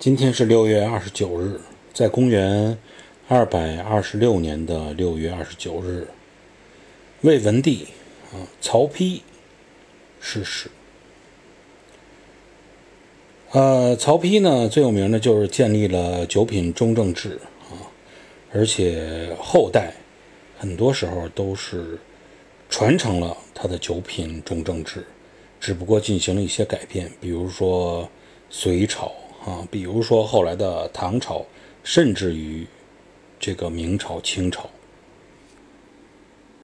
今天是六月二十九日，在公元二百二十六年的六月二十九日，魏文帝啊曹丕逝世。呃，曹丕呢最有名的就是建立了九品中正制啊，而且后代很多时候都是传承了他的九品中正制，只不过进行了一些改变，比如说隋朝。啊，比如说后来的唐朝，甚至于这个明朝、清朝。